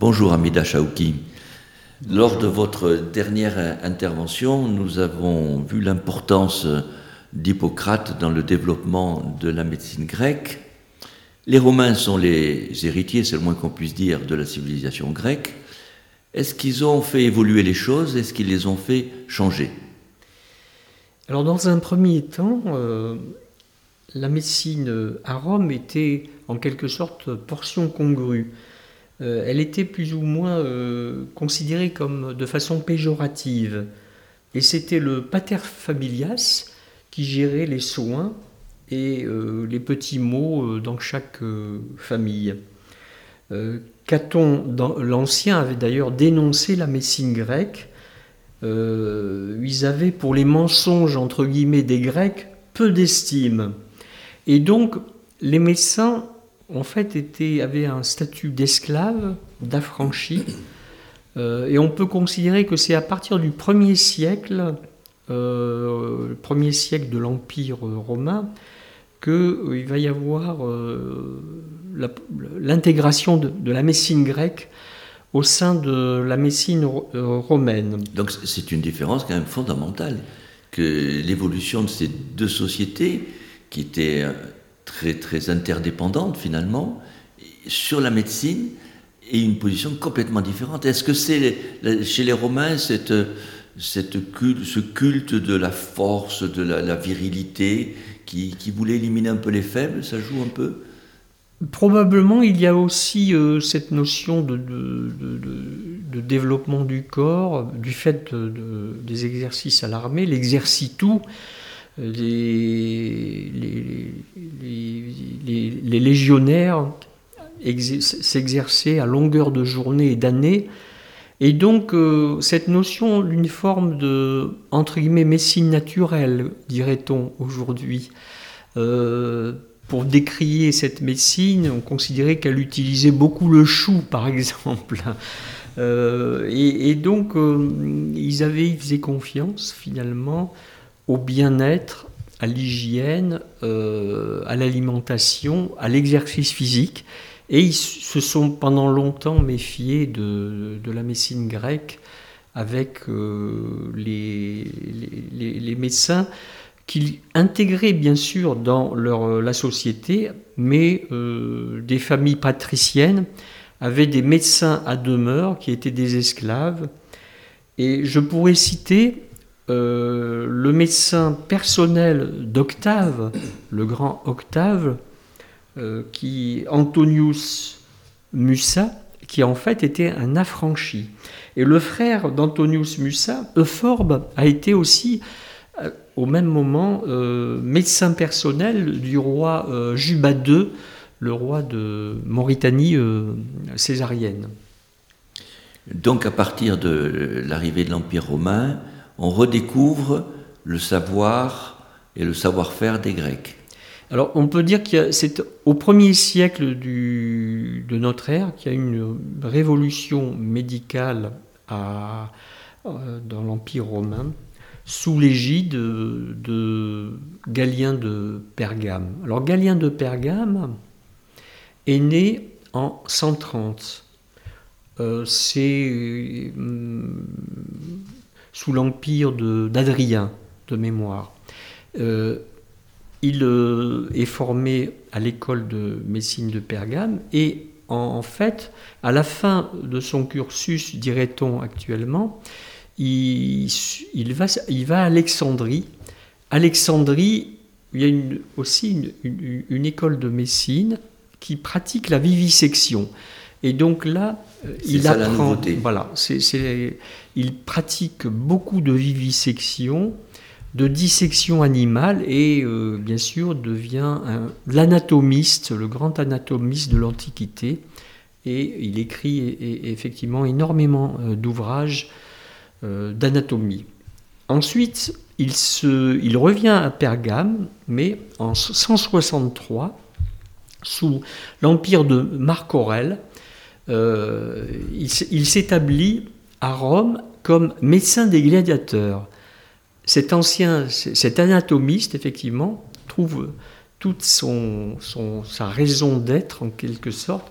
Bonjour Amida Chaouki. Lors de votre dernière intervention, nous avons vu l'importance d'Hippocrate dans le développement de la médecine grecque. Les Romains sont les héritiers, c'est le moins qu'on puisse dire, de la civilisation grecque. Est-ce qu'ils ont fait évoluer les choses? Est-ce qu'ils les ont fait changer? Alors dans un premier temps, euh, la médecine à Rome était en quelque sorte portion congrue. Euh, elle était plus ou moins euh, considérée comme de façon péjorative. Et c'était le pater familias qui gérait les soins et euh, les petits mots dans chaque famille. Caton l'Ancien avait d'ailleurs dénoncé la médecine grecque. ils avaient pour les mensonges entre guillemets des Grecs peu d'estime. Et donc les médecins en fait était, avait un statut d'esclave, d'affranchi. Euh, et on peut considérer que c'est à partir du 1er siècle, euh, le premier siècle de l'Empire romain, qu'il euh, va y avoir l'intégration de, la médecine grecque au sein de la médecine romaine. Donc c'est une différence quand même fondamentale, que l'évolution de ces deux sociétés, qui étaient très, très interdépendante finalement, sur la médecine et une position complètement différente. Est-ce que c'est chez les Romains cette, cette culte, ce culte de la force, de la, virilité qui, qui, voulait éliminer un peu les faibles Ça joue un peu? Probablement, il y a aussi euh, cette notion de, de, développement du corps, du fait des exercices à l'armée, l'exercice-tout les, les, légionnaires s'exerçaient à longueur de journée et d'année. Et donc, euh, cette notion d'une forme de, entre guillemets, médecine naturelle, dirait-on aujourd'hui, euh, pour décrier cette médecine, on considérait qu'elle utilisait beaucoup le chou, par exemple. Euh, et, donc, ils avaient, ils faisaient confiance, finalement, au bien-être, à l'hygiène, euh, à l'alimentation, à l'exercice physique. Et ils se sont pendant longtemps méfiés de, la médecine grecque avec euh, les, les, médecins qu'ils intégraient bien sûr dans leur, la société, mais euh, des familles patriciennes avaient des médecins à demeure qui étaient des esclaves. Et je pourrais citer euh, le médecin personnel d'Octave, le grand Octave, euh, qui Antonius Musa, qui en fait était un affranchi. Et le frère d'Antonius Musa, Euphorbe, a été aussi euh, au même moment médecin personnel du roi Juba II, le roi de Mauritanie césarienne. Donc à partir de l'arrivée de l'Empire romain, on redécouvre le savoir et le savoir-faire des Grecs. Alors on peut dire que c'est au premier siècle de notre ère qu'il y a une révolution médicale euh, dans l'Empire romain sous l'égide de Galien de Pergame. Alors Galien de Pergame est né en 130. Euh, c'est sous l'empire d'Adrien, de, mémoire. Euh, il euh, est formé à l'école de médecine de Pergame et en, fait, à la fin de son cursus, dirait-on actuellement, il, va, à Alexandrie. Alexandrie, il y a aussi une, école de médecine qui pratique la vivisection. Et donc là, euh, il apprend. Voilà, il pratique beaucoup de vivisection, de dissection animale et euh, bien sûr devient l'anatomiste, le grand anatomiste de l'Antiquité. Et il écrit effectivement énormément euh, d'ouvrages d'anatomie. Ensuite, il, se, il revient à Pergame, mais en 163, sous l'empire de Marc Aurèle, euh, il, s'établit à Rome comme médecin des gladiateurs. Cet ancien, cet anatomiste, effectivement, trouve toute sa raison d'être, en quelque sorte,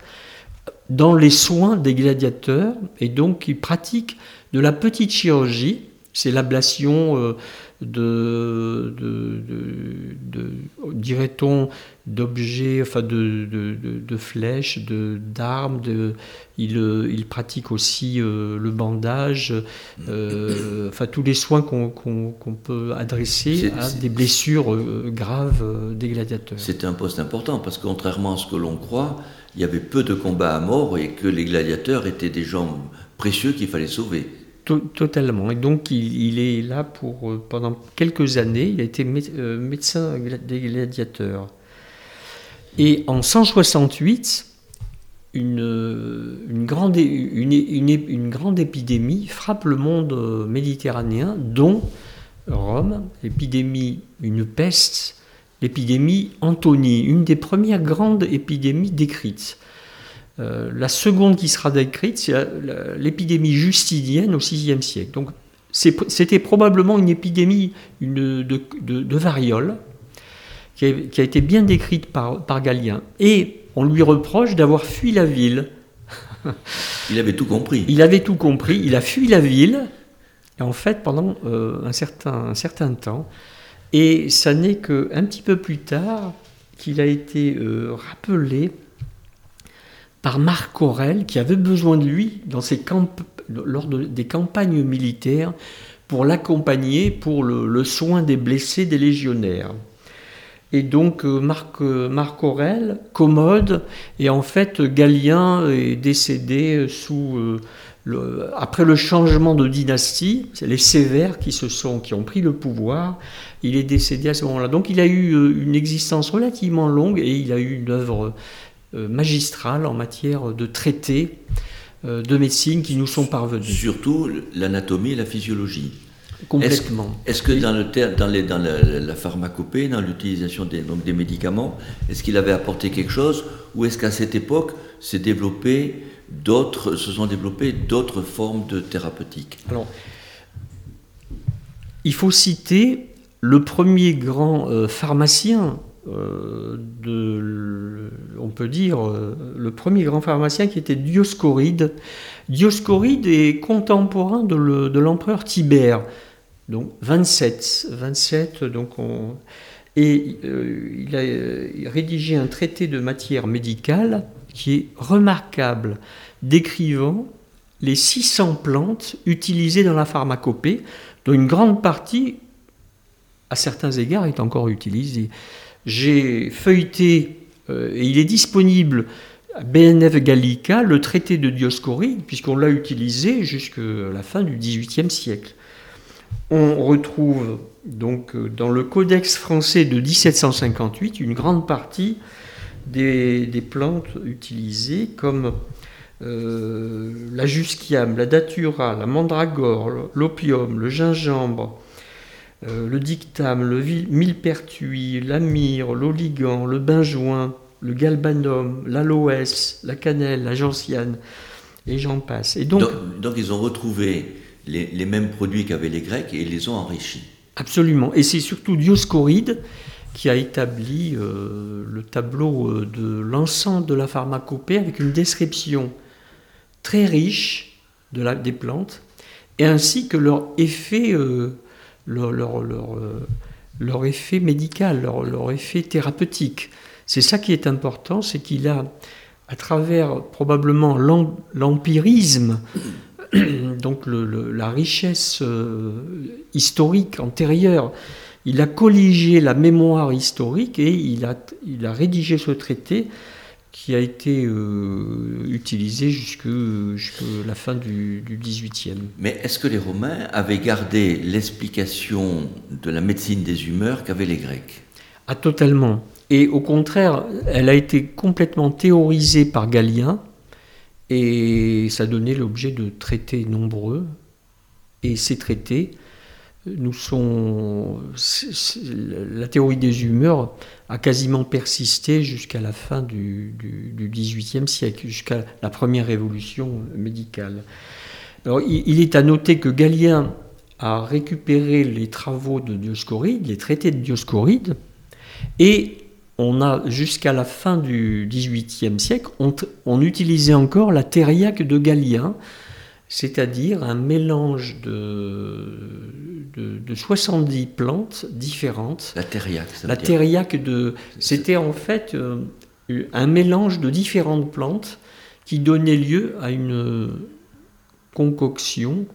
dans les soins des gladiateurs, et donc il pratique de la petite chirurgie, c'est l'ablation euh, de, de, dirait-on, d'objets, enfin de, de, flèches, d'armes. Il, euh, il, pratique aussi euh, le bandage, enfin tous les soins qu'on peut adresser à des blessures graves des gladiateurs. C'était un poste important parce que contrairement à ce que l'on croit, il y avait peu de combats à mort et que les gladiateurs étaient des gens précieux qu'il fallait sauver. Totalement. Et donc, il, est là pour, euh, pendant quelques années, il a été euh, médecin des gladiateurs. Et en 168, une, euh, une, grande, une, une, grande épidémie frappe le monde méditerranéen, dont Rome, l'épidémie, une peste, l'épidémie Antonie, une des premières grandes épidémies décrites. Euh, la seconde qui sera décrite, c'est l'épidémie justinienne au VIe siècle. Donc, c'était probablement une épidémie de, de, variole qui a, été bien décrite par, par Galien. Et on lui reproche d'avoir fui la ville. il avait tout compris. Il avait tout compris. Il a fui la ville. Et en fait, pendant euh, un, certain, un certain temps, et ça n'est qu'un petit peu plus tard qu'il a été euh, rappelé Marc Aurel, qui avait besoin de lui dans ses lors des campagnes militaires pour l'accompagner pour le, soin des blessés des légionnaires. Et donc euh, Marc, euh, Marc, Aurel, commode, et en fait Galien est décédé sous, le, après le changement de dynastie, c'est les Sévères qui, se sont, qui ont pris le pouvoir, il est décédé à ce moment-là. Donc il a eu une existence relativement longue et il a eu une œuvre euh, magistrale en matière de traités euh, de médecine qui nous sont parvenus. Surtout l'anatomie et la physiologie. Complètement. Est-ce que dans, le, dans, les, dans la, pharmacopée, dans l'utilisation des, donc des médicaments, est-ce qu'il avait apporté quelque chose ou est-ce qu'à cette époque s'est développé d'autres, se sont développées d'autres formes de thérapeutiques Alors, il faut citer le premier grand euh, pharmacien euh, de, on peut dire, euh, le premier grand pharmacien qui était Dioscoride. Dioscoride est contemporain de l'empereur Tibère, donc 27. 27 donc on, et euh, il a rédigé un traité de matière médicale qui est remarquable, décrivant les 600 plantes utilisées dans la pharmacopée, dont une grande partie, à certains égards, est encore utilisée j'ai feuilleté, euh, et il est disponible à BNF Gallica, le traité de Dioscoride, puisqu'on l'a utilisé jusqu'à la fin du XVIIIe siècle. On retrouve donc euh, dans le Codex français de 1758 une grande partie des, plantes utilisées comme euh, la jusquiame, la datura, la mandragore, l'opium, le gingembre, euh, le dictame, le millepertuis, l'amyre, l'oligan, le benjoin, le galbanum, l'aloès, la cannelle, la gentiane, et j'en passe. Et donc, donc, ils ont retrouvé les, mêmes produits qu'avaient les Grecs et ils les ont enrichis. Absolument. Et c'est surtout Dioscoride qui a établi euh, le tableau euh, de l'ensemble de la pharmacopée avec une description très riche de la, des plantes et ainsi que leur effet leur, leur, euh, leur, effet médical, leur, effet thérapeutique. C'est ça qui est important, c'est qu'il a, à travers probablement l'empirisme, donc la richesse euh, historique antérieure, il a colligé la mémoire historique et il a, il a rédigé ce traité qui a été euh, utilisé jusqu'à la fin du, XVIIIe. Mais est-ce que les Romains avaient gardé l'explication de la médecine des humeurs qu'avaient les Grecs? Ah, totalement. Et au contraire, elle a été complètement théorisée par Galien, et ça donnait l'objet de traités nombreux. Et ces traités La théorie des humeurs a quasiment persisté jusqu'à la fin du, XVIIIe siècle, jusqu'à la première révolution médicale. Il, est à noter que Galien a récupéré les travaux de Dioscoride, les traités de Dioscoride, et on a jusqu'à la fin du XVIIIe siècle, on, utilisait encore la thériaque de Galien, c'est-à-dire un mélange de, de, 70 plantes différentes. La thériaque, ça La thériaque de. C'était en fait euh, un mélange de différentes plantes qui donnait lieu à une concoction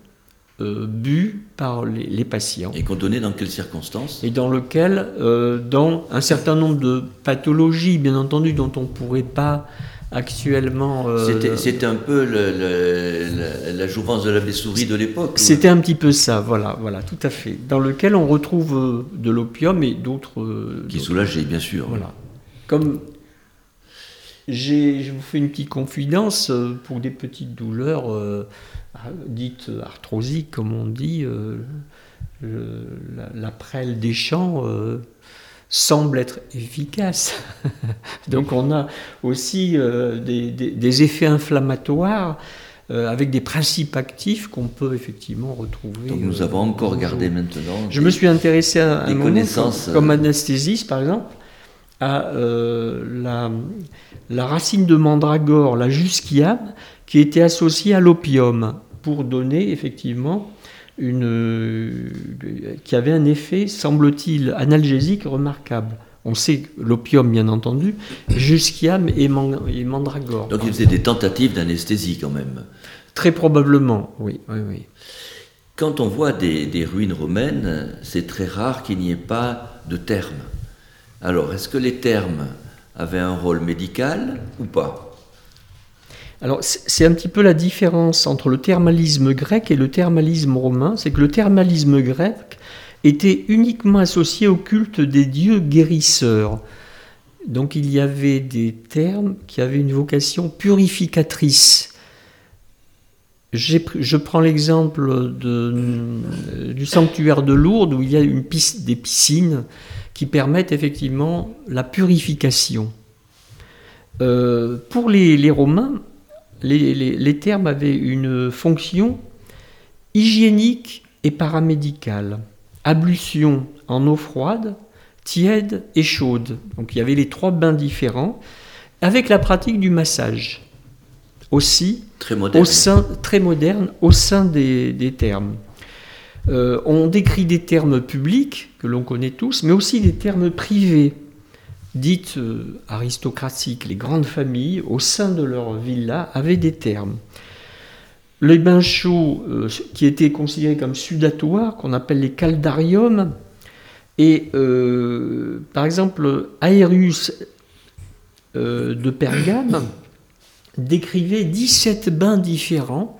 euh, bu par les, patients. Et qu'on donnait dans quelles circonstances? Et dans lequel, euh, dans un certain nombre de pathologies, bien entendu, dont on ne pourrait pas actuellement. Euh, c'était un peu la jouvence de la souris de l'époque. C'était un petit peu ça, voilà, voilà, tout à fait. Dans lequel on retrouve de l'opium et d'autres. Qui soulageaient, bien sûr. Voilà. Comme je vous fais une petite confidence pour des petites douleurs dites arthrosiques, comme on dit, euh, la, prêle des champs euh, semble être efficace. Donc on a aussi euh, des, effets inflammatoires avec des principes actifs qu'on peut effectivement retrouver. Donc nous avons encore gardé maintenant. Je me suis intéressé à un connaissances comme, anesthésiste par exemple à la, la, racine de mandragore, la jusquiame, qui était associée à l'opium pour donner effectivement une, euh, qui avait un effet, semble-t-il, analgésique remarquable. On sait l'opium, bien entendu, jusquiam et, et mandragore. Donc il faisait des tentatives d'anesthésie quand même. Très probablement, oui. oui, oui. Quand on voit des, des ruines romaines, c'est très rare qu'il n'y ait pas de termes. Alors, est-ce que les termes avaient un rôle médical ou pas? Alors c'est un petit peu la différence entre le thermalisme grec et le thermalisme romain, c'est que le thermalisme grec était uniquement associé au culte des dieux guérisseurs. Donc il y avait des termes qui avaient une vocation purificatrice. Je prends l'exemple du sanctuaire de Lourdes où il y a une des piscines qui permettent effectivement la purification. Euh, pour les Romains, les, termes avaient une fonction hygiénique et paramédicale. Ablution en eau froide, tiède et chaude. Donc il y avait les trois bains différents, avec la pratique du massage. Aussi, très moderne, au sein, très moderne, au sein des, termes. Euh, on décrit des termes publics que l'on connaît tous, mais aussi des termes privés dites euh, aristocratiques, les grandes familles, au sein de leur villa, avaient des termes. Les bains chauds, euh, qui étaient considérés comme sudatoires, qu'on appelle les caldariums, et euh, par exemple, Aérius de Pergame décrivait 17 bains différents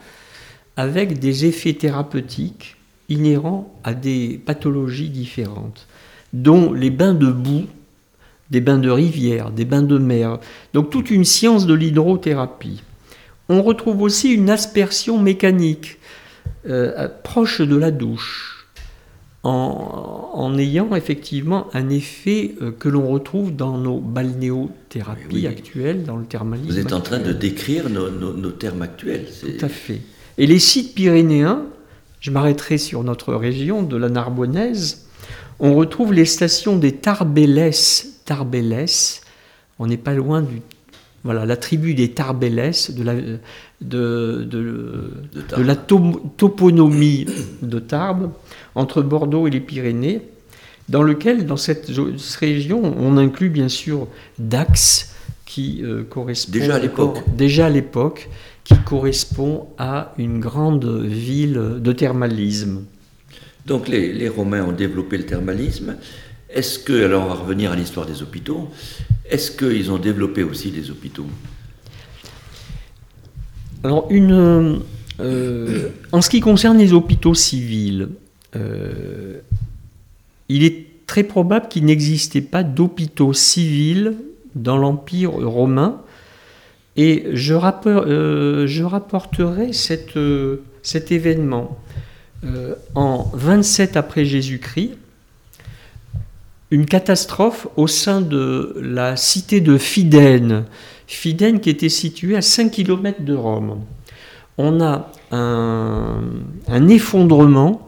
avec des effets thérapeutiques inhérents à des pathologies différentes, dont les bains de boue des bains de rivière, des bains de mer, donc toute une science de l'hydrothérapie. On retrouve aussi une aspersion mécanique euh, proche de la douche, en, ayant effectivement un effet euh, que l'on retrouve dans nos balnéothérapies actuelles, dans le thermalisme. Vous êtes en train de décrire nos, termes actuels. Tout à fait. Et les sites pyrénéens, je m'arrêterai sur notre région de la Narbonnaise, on retrouve les stations des Tarbelles Tarbelles. On n'est pas loin du voilà, la tribu des Tarbelles, de la, de, de, la toponymie de Tarbes, entre Bordeaux et les Pyrénées, dans lequel, dans cette, région, on inclut bien sûr Dax, qui euh, correspond déjà à l'époque, déjà à l'époque, qui correspond à une grande ville de thermalisme. Donc les, les Romains ont développé le thermalisme. Est-ce que, alors on va revenir à l'histoire des hôpitaux, est-ce qu'ils ont développé aussi des hôpitaux? Alors, une, euh, en ce qui concerne les hôpitaux civils, euh, il est très probable qu'il n'existait pas d'hôpitaux civils dans l'Empire romain. Et je, euh, rapporterai cet événement en 27 après Jésus-Christ une catastrophe au sein de la cité de Fidène. Fidène qui était située à 5 km de Rome. On a un, effondrement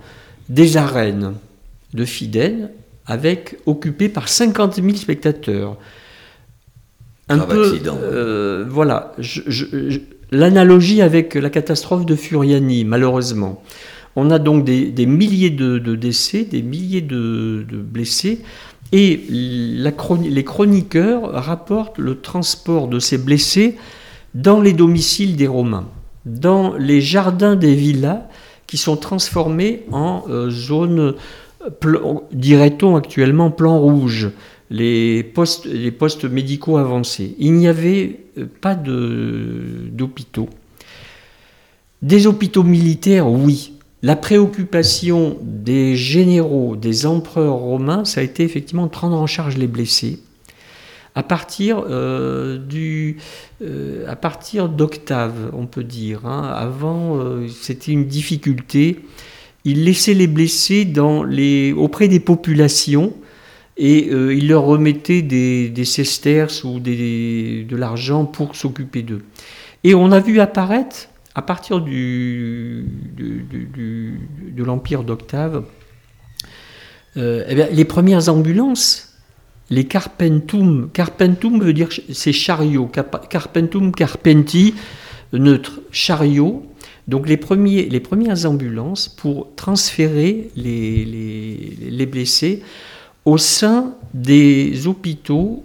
des arènes de Fidène avec occupé par 50 000 spectateurs. un peu, voilà, l'analogie avec la catastrophe de Furiani, malheureusement. On a donc des, milliers de, décès, des milliers de, blessés, et les chroniqueurs rapportent le transport de ces blessés dans les domiciles des Romains, dans les jardins des villas qui sont transformés en euh, zones, dirait-on actuellement, plan rouge, les postes, les postes médicaux avancés. Il n'y avait euh, pas d'hôpitaux. Des hôpitaux militaires, oui, la préoccupation des généraux, des empereurs romains, ça a été effectivement de prendre en charge les blessés. À partir, euh, euh, d'Octave, on peut dire. Hein. Avant, euh, c'était une difficulté. Il laissait les blessés auprès des populations et il leur remettait des, des sesterces ou de l'argent pour s'occuper d'eux. Et on a vu apparaître à partir de l'empire d'Octave, euh, eh les premières ambulances, les carpentum, carpentum veut dire c'est chariot, carpentum carpenti, neutre, chariot. Donc les, premiers, les premières ambulances pour transférer les blessés au sein des hôpitaux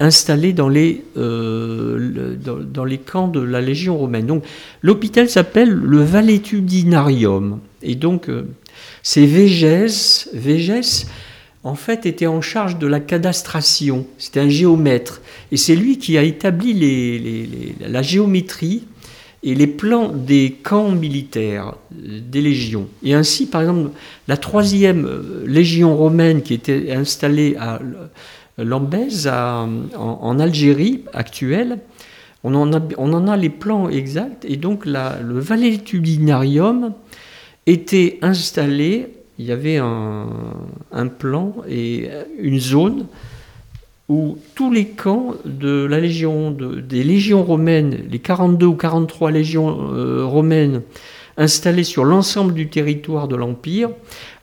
installés dans les, euh, dans, les camps de la Légion romaine. Donc l'hôpital s'appelle le Valetudinarium. Et donc euh, c'est Végès, Végès en fait était en charge de la cadastration. C'était un géomètre. Et c'est lui qui a établi la géométrie et les plans des camps militaires des légions. Et ainsi, par exemple, la troisième euh, légion romaine qui était installée à Lambèze, en, Algérie actuelle, on en, a, les plans exacts, et donc le valétudinarium était installé, il y avait un, plan et une zone où tous les camps de la légion, des légions romaines, les 42 ou 43 légions euh, romaines installées sur l'ensemble du territoire de l'Empire,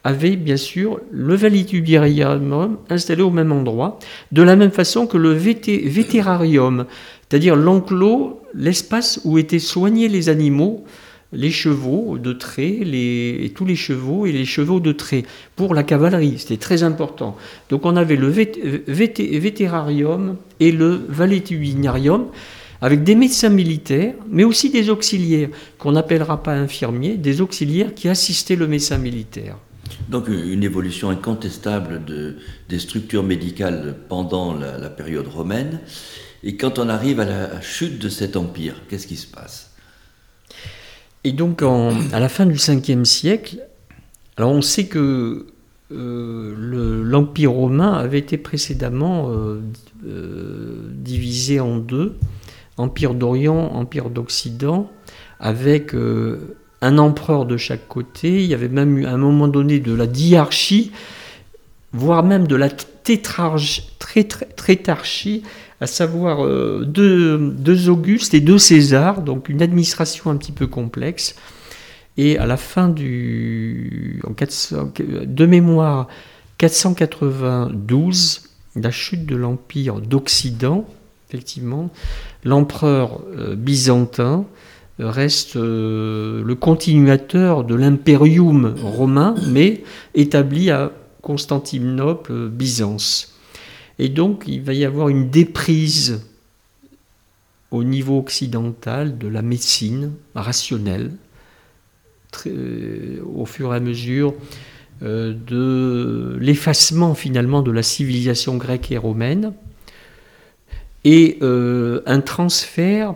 avait bien sûr le valitudinarium installé au même endroit, de la même façon que le vétérarium, c'est-à-dire l'enclos, l'espace où étaient soignés les animaux, les chevaux de trait, les, tous les chevaux et les chevaux de trait pour la cavalerie. C'était très important. Donc on avait le vétérarium et le valitudinarium avec des médecins militaires, mais aussi des auxiliaires, qu'on n'appellera pas infirmiers, des auxiliaires qui assistaient le médecin militaire. Donc une évolution incontestable de, des structures médicales pendant la, période romaine. Et quand on arrive à la chute de cet empire, qu'est-ce qui se passe? Et donc à la fin du 5e siècle, alors on sait que euh, l'empire romain avait été précédemment euh, euh, divisé en deux, empire d'Orient, empire d'Occident, avec un empereur de chaque côté, il y avait même eu à un moment donné de la diarchie, voire même de la tétrarchie, à savoir euh, deux, Augustes et deux Césars, donc une administration un petit peu complexe. Et à la fin du. De mémoire, 492, la chute de l'Empire d'Occident, effectivement, l'empereur euh, byzantin reste euh, le continuateur de l'impérium romain, mais établi à Constantinople, Byzance. Et donc il va y avoir une déprise au niveau occidental de la médecine rationnelle, euh, au fur et à mesure euh, de l'effacement finalement de la civilisation grecque et romaine, et un transfert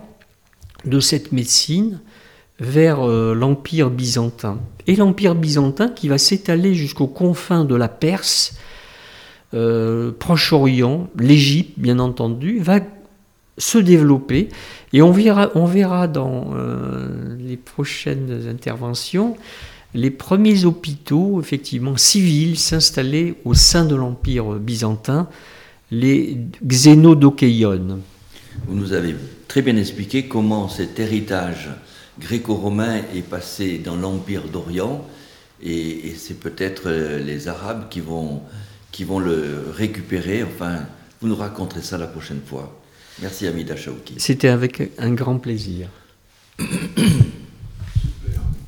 de cette médecine vers euh, l'Empire byzantin. Et l'Empire byzantin qui va s'étaler jusqu'aux confins de la Perse, euh, Proche-Orient, l'Égypte bien entendu, va se développer. Et on verra, on verra dans euh, les prochaines interventions les premiers hôpitaux, effectivement, civils s'installer au sein de l'Empire byzantin, les xénodocéiones. Vous nous avez très bien expliqué comment cet héritage gréco-romain est passé dans l'Empire d'Orient et, c'est peut-être euh, les Arabes qui vont, qui vont le récupérer, enfin Vous nous raconterez ça la prochaine fois. Merci Amida Chaouki. C'était avec un grand plaisir.